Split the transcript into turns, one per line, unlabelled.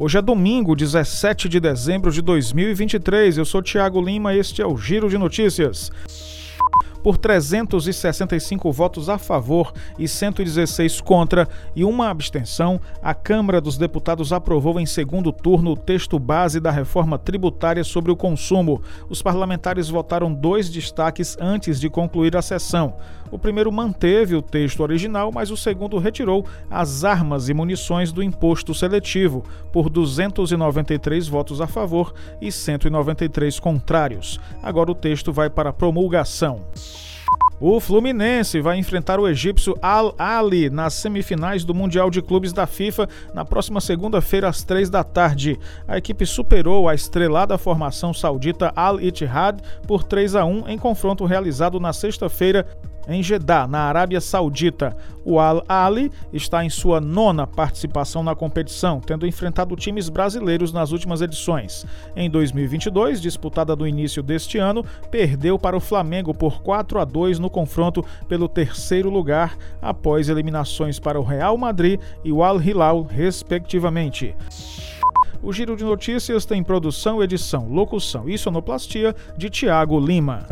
Hoje é domingo, 17 de dezembro de 2023. Eu sou Tiago Lima este é o Giro de Notícias por 365 votos a favor e 116 contra e uma abstenção, a Câmara dos Deputados aprovou em segundo turno o texto base da reforma tributária sobre o consumo. Os parlamentares votaram dois destaques antes de concluir a sessão. O primeiro manteve o texto original, mas o segundo retirou as armas e munições do imposto seletivo, por 293 votos a favor e 193 contrários. Agora o texto vai para promulgação. O Fluminense vai enfrentar o egípcio Al Ali nas semifinais do Mundial de Clubes da FIFA na próxima segunda-feira às três da tarde. A equipe superou a estrelada formação saudita Al Ittihad por 3 a 1 em confronto realizado na sexta-feira em Jeddah, na Arábia Saudita. O Al Ali está em sua nona participação na competição, tendo enfrentado times brasileiros nas últimas edições. Em 2022, disputada no início deste ano, perdeu para o Flamengo por 4 a 2 no confronto pelo terceiro lugar, após eliminações para o Real Madrid e o Al Hilal, respectivamente. O Giro de Notícias tem produção, edição, locução e sonoplastia de Tiago Lima.